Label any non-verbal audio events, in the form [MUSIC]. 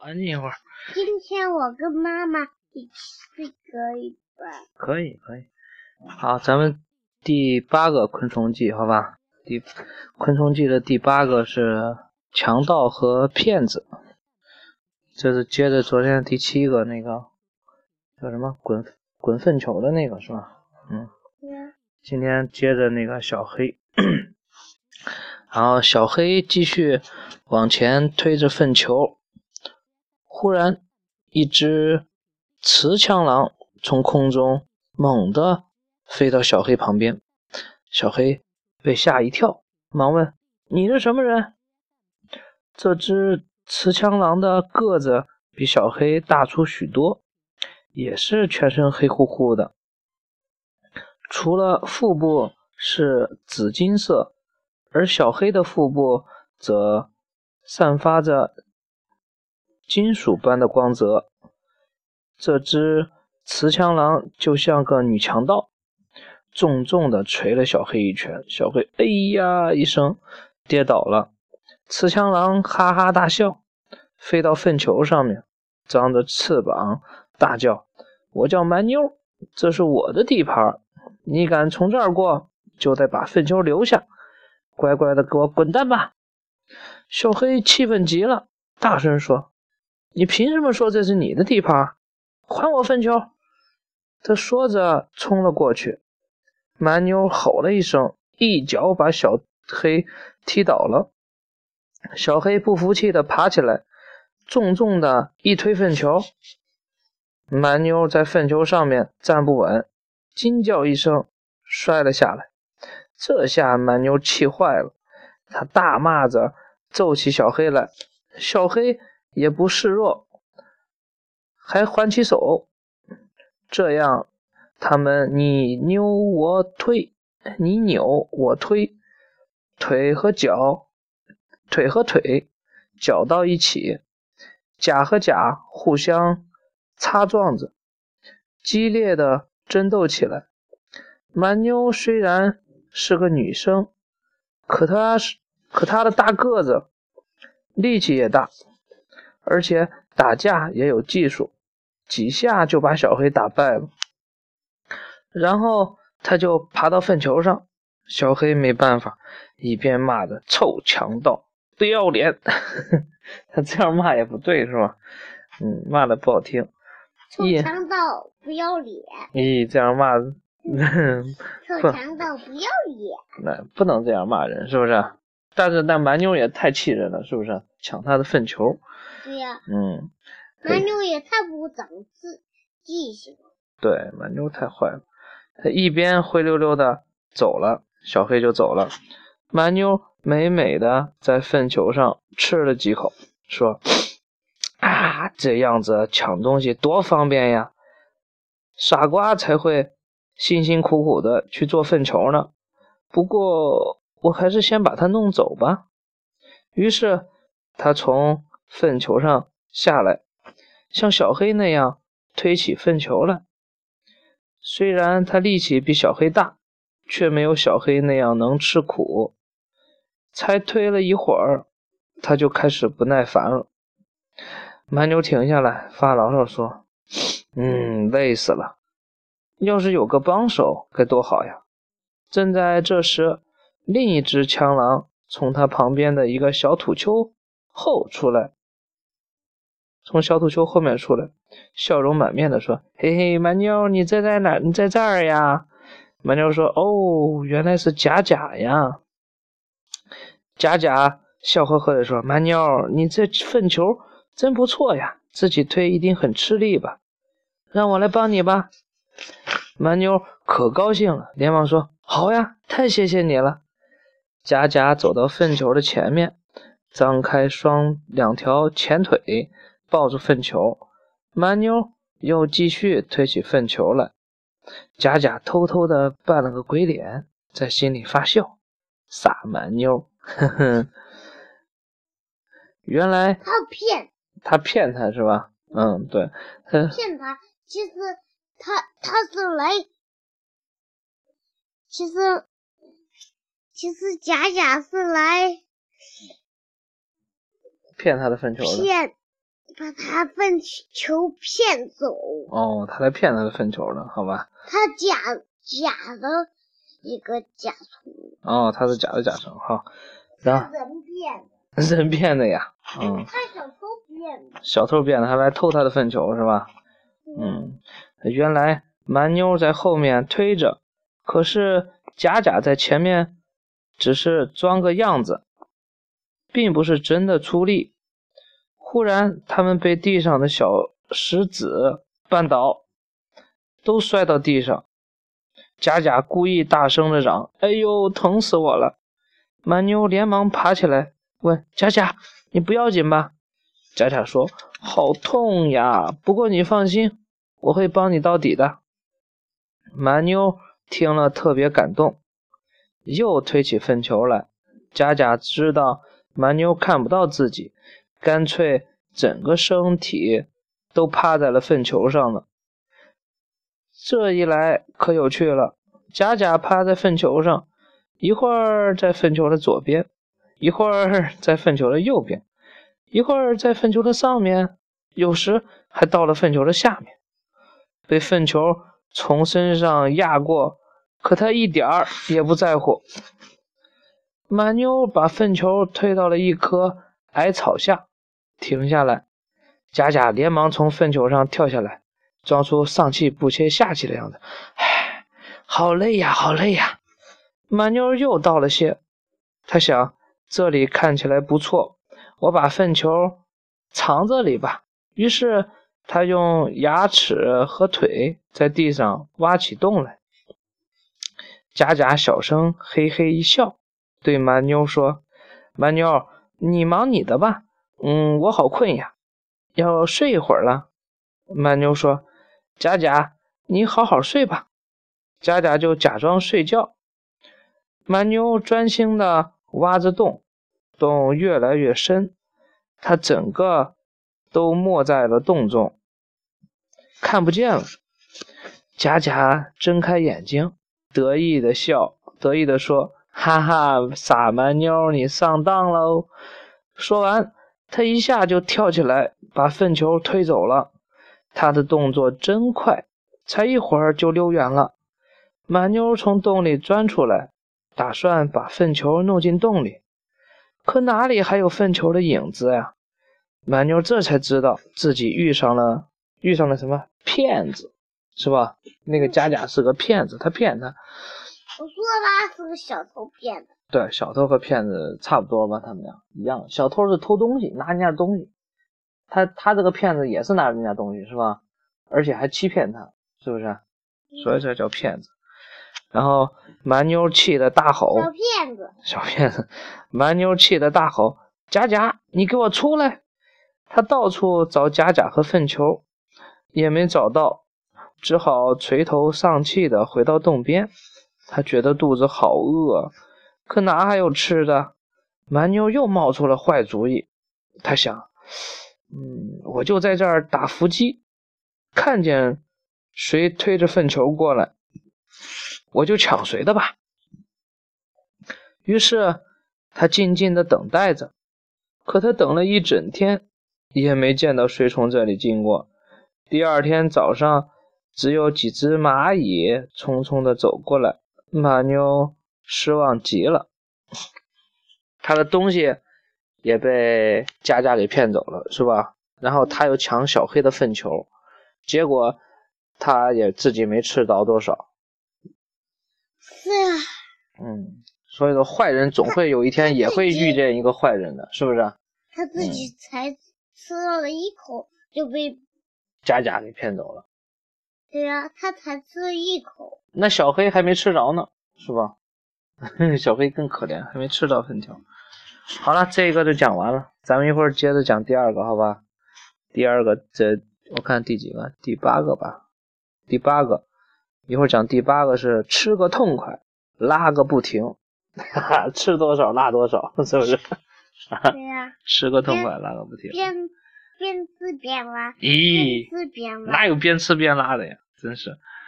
安静一会儿。今天我跟妈妈一起睡可以吧？可以，可以。好，咱们第八个昆虫记，好吧？第昆虫记的第八个是强盗和骗子。这是接着昨天第七个那个叫什么滚滚粪球的那个是吧？嗯。今天接着那个小黑，[COUGHS] 然后小黑继续往前推着粪球，忽然一只雌枪狼从空中猛地飞到小黑旁边，小黑被吓一跳，忙问：“你是什么人？”这只雌枪狼的个子比小黑大出许多，也是全身黑乎乎的。除了腹部是紫金色，而小黑的腹部则散发着金属般的光泽。这只雌强狼就像个女强盗，重重的捶了小黑一拳。小黑“哎呀”一声跌倒了。雌强狼哈哈大笑，飞到粪球上面，张着翅膀大叫：“我叫蛮妞，这是我的地盘。”你敢从这儿过，就得把粪球留下，乖乖的给我滚蛋吧！小黑气愤极了，大声说：“你凭什么说这是你的地盘？还我粪球！”他说着冲了过去，蛮妞吼了一声，一脚把小黑踢倒了。小黑不服气的爬起来，重重的一推粪球，蛮妞在粪球上面站不稳。惊叫一声，摔了下来。这下蛮妞气坏了，他大骂着揍起小黑来。小黑也不示弱，还还起手。这样，他们你扭我推，你扭我推，腿和脚，腿和腿搅到一起，甲和甲互相擦撞着，激烈的。争斗起来。蛮妞虽然是个女生，可她是可她的大个子，力气也大，而且打架也有技术，几下就把小黑打败了。然后他就爬到粪球上，小黑没办法，一边骂着“臭强盗，不要脸”，[LAUGHS] 他这样骂也不对是吧？嗯，骂的不好听。臭强盗不要脸！咦，这样骂，臭 [LAUGHS] 强盗不要脸！那不能这样骂人，是不是？但是那蛮妞也太气人了，是不是？抢他的粪球。对呀。嗯。蛮妞也太不长记记性了。对，蛮妞太坏了。他一边灰溜溜的走了，小黑就走了。蛮妞美美的在粪球上吃了几口，说。啊，这样子抢东西多方便呀！傻瓜才会辛辛苦苦的去做粪球呢。不过，我还是先把它弄走吧。于是，他从粪球上下来，像小黑那样推起粪球来。虽然他力气比小黑大，却没有小黑那样能吃苦。才推了一会儿，他就开始不耐烦了。蛮牛停下来，发牢骚说：“嗯，累死了。要是有个帮手，该多好呀！”正在这时，另一只枪狼从他旁边的一个小土丘后出来，从小土丘后面出来，笑容满面的说：“嘿嘿，蛮妞，你在在哪？你在这儿呀？”蛮妞说：“哦，原来是假假呀。”假假笑呵呵的说：“蛮妞，你这粪球。”真不错呀，自己推一定很吃力吧？让我来帮你吧。蛮妞可高兴了，连忙说：“好呀，太谢谢你了。”佳佳走到粪球的前面，张开双两条前腿抱住粪球，蛮妞又继续推起粪球来。贾贾偷偷的扮了个鬼脸，在心里发笑：“傻蛮妞，呵呵。”原来他骗。他骗他是吧？嗯，对，他骗他。其实他他是来，其实其实贾贾是来骗他的粪球的。骗把他粪球骗走。哦，他在骗他的粪球呢，好吧？他假假的一个甲虫。哦，他是假的甲虫哈。然后人变的。人变的呀。嗯。他小偷变的。小偷变的，还来偷他的粪球是吧？嗯。原来蛮妞在后面推着，可是假假在前面，只是装个样子，并不是真的出力。忽然，他们被地上的小石子绊倒，都摔到地上。贾贾故意大声的嚷：“哎呦，疼死我了！”蛮妞连忙爬起来问：“贾贾，你不要紧吧？”贾贾说：“好痛呀，不过你放心，我会帮你到底的。”蛮妞听了特别感动，又推起粪球来。贾贾知道蛮妞看不到自己。干脆整个身体都趴在了粪球上了。这一来可有趣了，甲甲趴在粪球上，一会儿在粪球的左边，一会儿在粪球的右边，一会儿在粪球的上面，有时还到了粪球的下面，被粪球从身上压过，可他一点儿也不在乎。马妞把粪球推到了一棵矮草下。停下来，佳佳连忙从粪球上跳下来，装出上气不接下气的样子。唉，好累呀，好累呀！满妞又道了谢。他想，这里看起来不错，我把粪球藏这里吧。于是他用牙齿和腿在地上挖起洞来。佳佳小声嘿嘿一笑，对蛮妞说：“蛮妞，你忙你的吧。”嗯，我好困呀，要睡一会儿了。蛮妞说：“佳佳，你好好睡吧。”佳佳就假装睡觉。蛮妞专心的挖着洞，洞越来越深，她整个都没在了洞中，看不见了。佳佳睁开眼睛，得意的笑，得意的说：“哈哈，傻蛮妞，你上当喽！”说完。他一下就跳起来，把粪球推走了。他的动作真快，才一会儿就溜远了。满妞从洞里钻出来，打算把粪球弄进洞里，可哪里还有粪球的影子呀？满妞这才知道自己遇上了遇上了什么骗子，是吧？那个佳佳是个骗子，他骗他。我说他是个小偷骗子。对，小偷和骗子差不多吧？他们俩一样。小偷是偷东西，拿人家东西。他他这个骗子也是拿人家东西，是吧？而且还欺骗他，是不是？所以这叫骗子。然后蛮妞气得大吼：“小骗子！小骗子！”蛮妞气得大吼：“贾贾，你给我出来！”他到处找贾贾和粪球，也没找到，只好垂头丧气的回到洞边。他觉得肚子好饿。可哪还有吃的？蛮妞又冒出了坏主意。他想，嗯，我就在这儿打伏击，看见谁推着粪球过来，我就抢谁的吧。于是他静静的等待着。可他等了一整天，也没见到谁从这里经过。第二天早上，只有几只蚂蚁匆匆的走过来。马妞。失望极了，他的东西也被佳佳给骗走了，是吧？然后他又抢小黑的粪球，结果他也自己没吃着多少。是啊。嗯，所以说坏人总会有一天也会遇见一个坏人的，是不是？他自己才吃到了一口就被佳佳给骗走了。对呀，他才吃了一口。那小黑还没吃着呢，是吧？[LAUGHS] 小黑更可怜，还没吃到粉条。好了，这个就讲完了，咱们一会儿接着讲第二个，好吧？第二个，这我看第几个？第八个吧。第八个，一会儿讲第八个是吃个痛快，拉个不停。哈哈，吃多少拉多少，是不是？对呀。[LAUGHS] 吃个痛快，拉个不停。边边吃边拉。咦？边吃边拉。哪有边吃边拉的呀？真是。